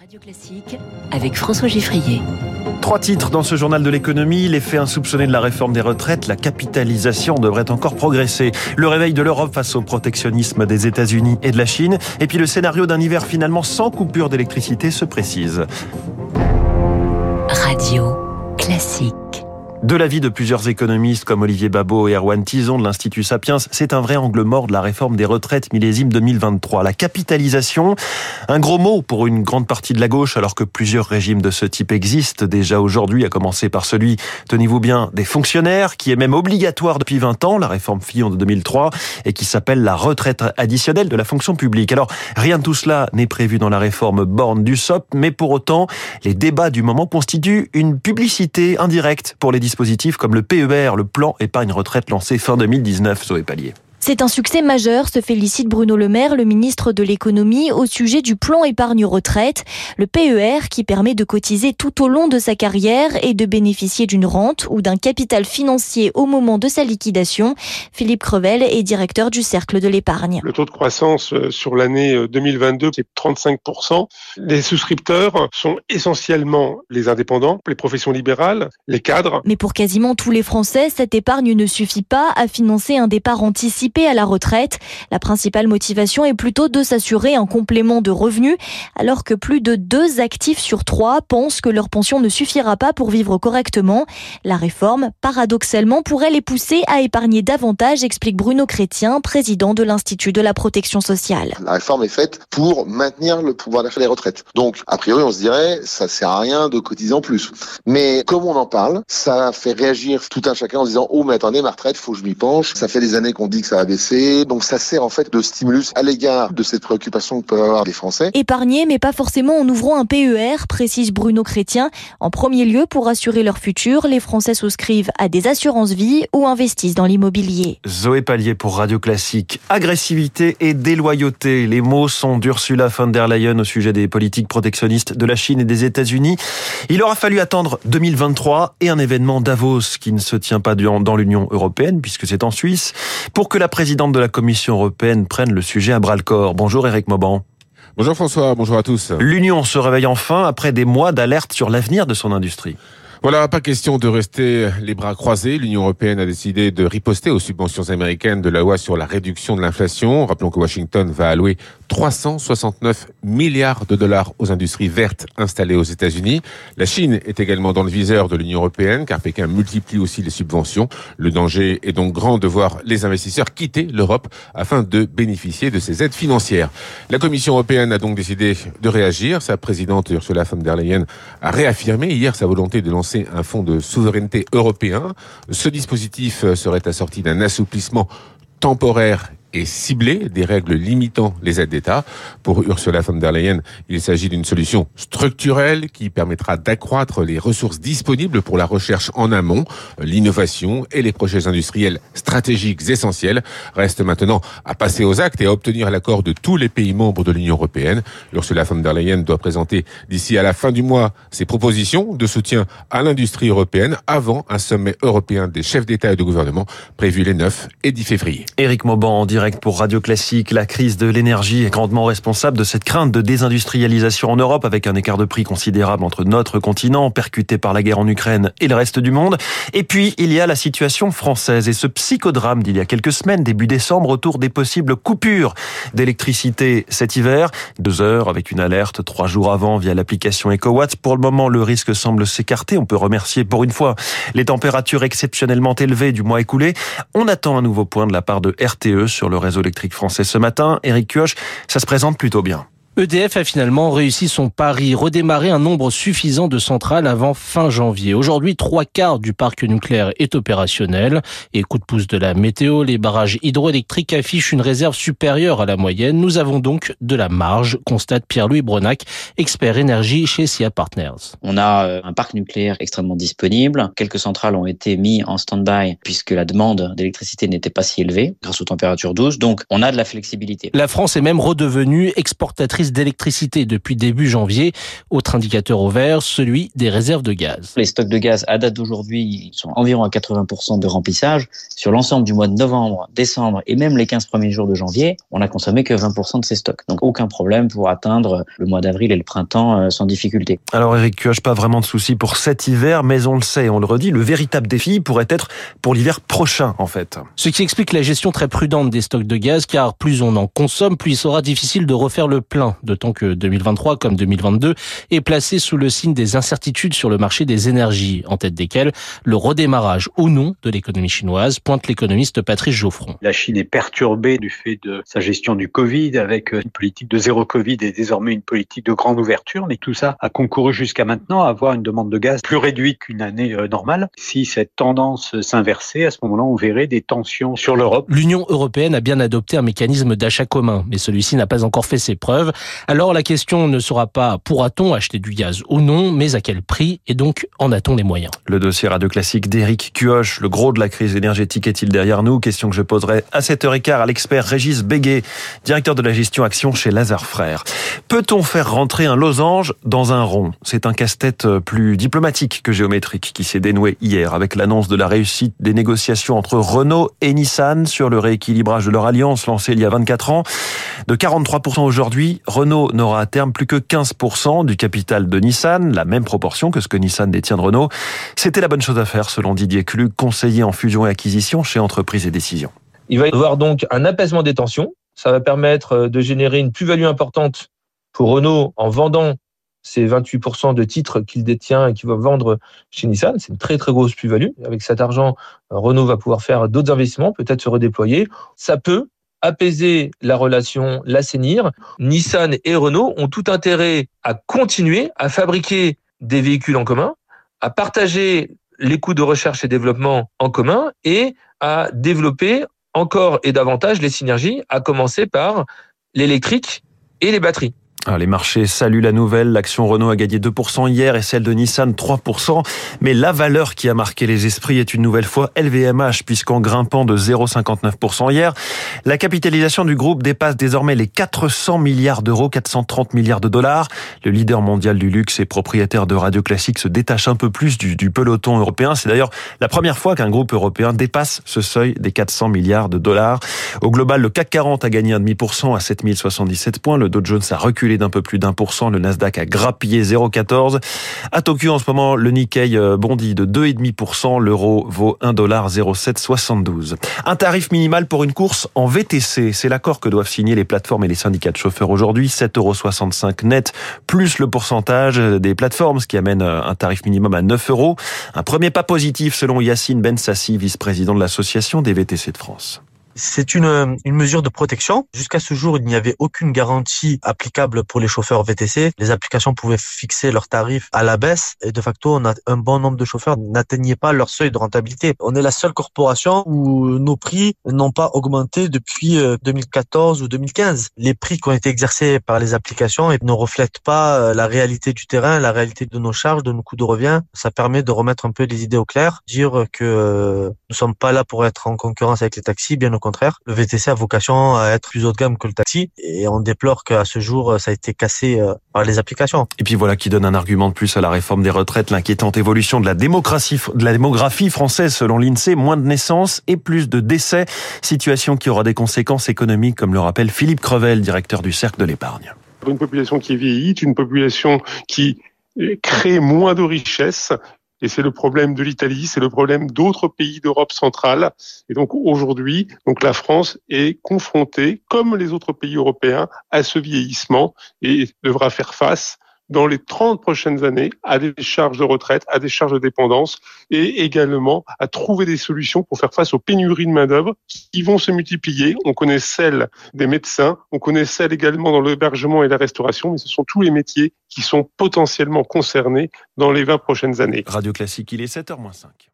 Radio Classique avec François Giffrier. Trois titres dans ce journal de l'économie. L'effet insoupçonné de la réforme des retraites, la capitalisation devrait encore progresser. Le réveil de l'Europe face au protectionnisme des États-Unis et de la Chine. Et puis le scénario d'un hiver finalement sans coupure d'électricité se précise. Radio Classique. De l'avis de plusieurs économistes comme Olivier Babot et Erwan Tison de l'Institut Sapiens, c'est un vrai angle mort de la réforme des retraites millésime 2023. La capitalisation, un gros mot pour une grande partie de la gauche alors que plusieurs régimes de ce type existent déjà aujourd'hui, à commencer par celui, tenez-vous bien, des fonctionnaires, qui est même obligatoire depuis 20 ans, la réforme Fillon de 2003, et qui s'appelle la retraite additionnelle de la fonction publique. Alors, rien de tout cela n'est prévu dans la réforme Borne du SOP, mais pour autant, les débats du moment constituent une publicité indirecte pour les dispositifs comme le PER, le plan épargne retraite lancé fin 2019, Zoé Pallier. C'est un succès majeur, se félicite Bruno Le Maire, le ministre de l'économie, au sujet du plan épargne retraite, le PER qui permet de cotiser tout au long de sa carrière et de bénéficier d'une rente ou d'un capital financier au moment de sa liquidation. Philippe Crevel est directeur du Cercle de l'épargne. Le taux de croissance euh, sur l'année 2022, euh, c'est 35%. Les souscripteurs sont essentiellement les indépendants, les professions libérales, les cadres. Mais pour quasiment tous les Français, cette épargne ne suffit pas à financer un départ anticipé à la retraite. La principale motivation est plutôt de s'assurer un complément de revenus, alors que plus de deux actifs sur trois pensent que leur pension ne suffira pas pour vivre correctement. La réforme, paradoxalement, pourrait les pousser à épargner davantage, explique Bruno Chrétien, président de l'Institut de la protection sociale. La réforme est faite pour maintenir le pouvoir d'achat des retraites. Donc, a priori, on se dirait, ça sert à rien de cotiser en plus. Mais comme on en parle, ça fait réagir tout un chacun en disant, oh, mais attendez, ma retraite, faut que je m'y penche. Ça fait des années qu'on dit que ça a baissé. Donc ça sert en fait de stimulus à l'égard de cette préoccupation que peuvent avoir les Français. Épargner, mais pas forcément en ouvrant un PER, précise Bruno Chrétien. En premier lieu, pour assurer leur futur, les Français souscrivent à des assurances vie ou investissent dans l'immobilier. Zoé Pallier pour Radio Classique. Agressivité et déloyauté. Les mots sont d'Ursula von der Leyen au sujet des politiques protectionnistes de la Chine et des États-Unis. Il aura fallu attendre 2023 et un événement Davos qui ne se tient pas dans l'Union européenne puisque c'est en Suisse pour que la présidente de la Commission européenne prenne le sujet à bras-le-corps. Bonjour Eric Mauban. Bonjour François, bonjour à tous. L'Union se réveille enfin après des mois d'alerte sur l'avenir de son industrie. Voilà, pas question de rester les bras croisés. L'Union européenne a décidé de riposter aux subventions américaines de la loi sur la réduction de l'inflation. Rappelons que Washington va allouer 369 milliards de dollars aux industries vertes installées aux États-Unis. La Chine est également dans le viseur de l'Union européenne car Pékin multiplie aussi les subventions. Le danger est donc grand de voir les investisseurs quitter l'Europe afin de bénéficier de ces aides financières. La Commission européenne a donc décidé de réagir. Sa présidente Ursula von der Leyen a réaffirmé hier sa volonté de lancer un fonds de souveraineté européen. Ce dispositif serait assorti d'un assouplissement temporaire et ciblé des règles limitant les aides d'État. Pour Ursula von der Leyen, il s'agit d'une solution structurelle qui permettra d'accroître les ressources disponibles pour la recherche en amont, l'innovation et les projets industriels stratégiques essentiels. Reste maintenant à passer aux actes et à obtenir l'accord de tous les pays membres de l'Union européenne. Ursula von der Leyen doit présenter d'ici à la fin du mois ses propositions de soutien à l'industrie européenne avant un sommet européen des chefs d'État et de gouvernement prévu les 9 et 10 février. Éric Mauban pour Radio Classique. La crise de l'énergie est grandement responsable de cette crainte de désindustrialisation en Europe avec un écart de prix considérable entre notre continent, percuté par la guerre en Ukraine et le reste du monde. Et puis, il y a la situation française et ce psychodrame d'il y a quelques semaines, début décembre, autour des possibles coupures d'électricité cet hiver. Deux heures avec une alerte trois jours avant via l'application EcoWatt. Pour le moment, le risque semble s'écarter. On peut remercier pour une fois les températures exceptionnellement élevées du mois écoulé. On attend un nouveau point de la part de RTE sur le réseau électrique français ce matin. Eric Kioch, ça se présente plutôt bien. EDF a finalement réussi son pari, redémarrer un nombre suffisant de centrales avant fin janvier. Aujourd'hui, trois quarts du parc nucléaire est opérationnel. Et coup de pouce de la météo, les barrages hydroélectriques affichent une réserve supérieure à la moyenne. Nous avons donc de la marge, constate Pierre-Louis Bronac, expert énergie chez SIA Partners. On a euh, un parc nucléaire extrêmement disponible. Quelques centrales ont été mises en stand-by puisque la demande d'électricité n'était pas si élevée grâce aux températures douces. Donc, on a de la flexibilité. La France est même redevenue exportatrice d'électricité depuis début janvier. Autre indicateur au vert, celui des réserves de gaz. Les stocks de gaz à date d'aujourd'hui sont environ à 80% de remplissage. Sur l'ensemble du mois de novembre, décembre et même les 15 premiers jours de janvier, on a consommé que 20% de ces stocks. Donc aucun problème pour atteindre le mois d'avril et le printemps euh, sans difficulté. Alors Eric Kioch, pas vraiment de soucis pour cet hiver, mais on le sait, on le redit, le véritable défi pourrait être pour l'hiver prochain en fait. Ce qui explique la gestion très prudente des stocks de gaz, car plus on en consomme, plus il sera difficile de refaire le plein, d'autant que 2023 comme 2022 est placé sous le signe des incertitudes sur le marché des énergies, en tête desquelles le redémarrage ou non de l'économie chinoise, pointe l'économiste Patrice Geoffron. La Chine est perturbée du fait de sa gestion du Covid, avec une politique de zéro Covid et désormais une politique de grande ouverture, mais tout ça a concouru jusqu'à maintenant à avoir une demande de gaz plus réduite qu'une année euh, normale. Si cette tendance s'inversait, à ce moment-là, on verrait des tensions sur l'Europe. L'Union européenne a bien adopté un mécanisme d'achat commun, mais celui-ci n'a pas encore fait ses preuves. Alors la question ne sera pas pourra-t-on acheter du gaz ou non, mais à quel prix et donc en a-t-on les moyens? Le dossier radio classique d'Éric Cuoche, le gros de la crise énergétique est-il derrière nous? Question que je poserai à 7h15 à l'expert Régis Béguet, directeur de la gestion action chez Lazare Frères. Peut-on faire rentrer un losange dans un rond? C'est un casse-tête plus diplomatique que géométrique qui s'est dénoué hier avec l'annonce de la réussite des négociations entre Renault et Nissan sur le rééquilibrage de leur alliance lancée il y a 24 ans. De 43% aujourd'hui, Renault n'aura à terme plus que 15% du capital de Nissan, la même proportion que ce que Nissan détient de Renault. C'était la bonne chose à faire selon Didier Clug, conseiller en fusion et acquisition chez Entreprise et Décision. Il va y avoir donc un apaisement des tensions. Ça va permettre de générer une plus-value importante pour Renault en vendant ces 28% de titres qu'il détient et qu'il va vendre chez Nissan. C'est une très très grosse plus-value. Avec cet argent, Renault va pouvoir faire d'autres investissements, peut-être se redéployer. Ça peut apaiser la relation, l'assainir. Nissan et Renault ont tout intérêt à continuer à fabriquer des véhicules en commun, à partager les coûts de recherche et développement en commun et à développer encore et davantage les synergies, à commencer par l'électrique et les batteries. Alors, les marchés saluent la nouvelle. L'action Renault a gagné 2% hier et celle de Nissan 3%. Mais la valeur qui a marqué les esprits est une nouvelle fois LVMH puisqu'en grimpant de 0,59% hier, la capitalisation du groupe dépasse désormais les 400 milliards d'euros, 430 milliards de dollars. Le leader mondial du luxe et propriétaire de radio classique se détache un peu plus du, du peloton européen. C'est d'ailleurs la première fois qu'un groupe européen dépasse ce seuil des 400 milliards de dollars. Au global, le CAC 40 a gagné 1,5% à 7077 points. Le Dow Jones a reculé d'un peu plus d'un pour cent. Le Nasdaq a grappillé 0,14. À Tokyo, en ce moment, le Nikkei bondit de 2,5%. L'euro vaut 1,0772. Un tarif minimal pour une course en VTC. C'est l'accord que doivent signer les plateformes et les syndicats de chauffeurs aujourd'hui. 7,65 net, plus le pourcentage des plateformes, ce qui amène un tarif minimum à 9 euros. Un premier pas positif selon Yacine Bensassi, vice-président de l'association des VTC de France. C'est une, une mesure de protection. Jusqu'à ce jour, il n'y avait aucune garantie applicable pour les chauffeurs VTC. Les applications pouvaient fixer leurs tarifs à la baisse et de facto, on a un bon nombre de chauffeurs n'atteignaient pas leur seuil de rentabilité. On est la seule corporation où nos prix n'ont pas augmenté depuis 2014 ou 2015. Les prix qui ont été exercés par les applications ne reflètent pas la réalité du terrain, la réalité de nos charges, de nos coûts de revient. Ça permet de remettre un peu les idées au clair, dire que nous sommes pas là pour être en concurrence avec les taxis, bien au contraire, le VTC a vocation à être plus haut de gamme que le taxi et on déplore qu'à ce jour, ça a été cassé par les applications. Et puis voilà qui donne un argument de plus à la réforme des retraites, l'inquiétante évolution de la démocratie, de la démographie française selon l'INSEE, moins de naissances et plus de décès, situation qui aura des conséquences économiques comme le rappelle Philippe Crevel, directeur du Cercle de l'épargne. Une population qui vieillit, une population qui crée moins de richesses, et c'est le problème de l'Italie, c'est le problème d'autres pays d'Europe centrale. Et donc aujourd'hui, donc la France est confrontée, comme les autres pays européens, à ce vieillissement et devra faire face dans les 30 prochaines années à des charges de retraite, à des charges de dépendance et également à trouver des solutions pour faire face aux pénuries de main-d'œuvre qui vont se multiplier. On connaît celle des médecins, on connaît celle également dans l'hébergement et la restauration, mais ce sont tous les métiers qui sont potentiellement concernés dans les 20 prochaines années. Radio Classique, il est 7h05.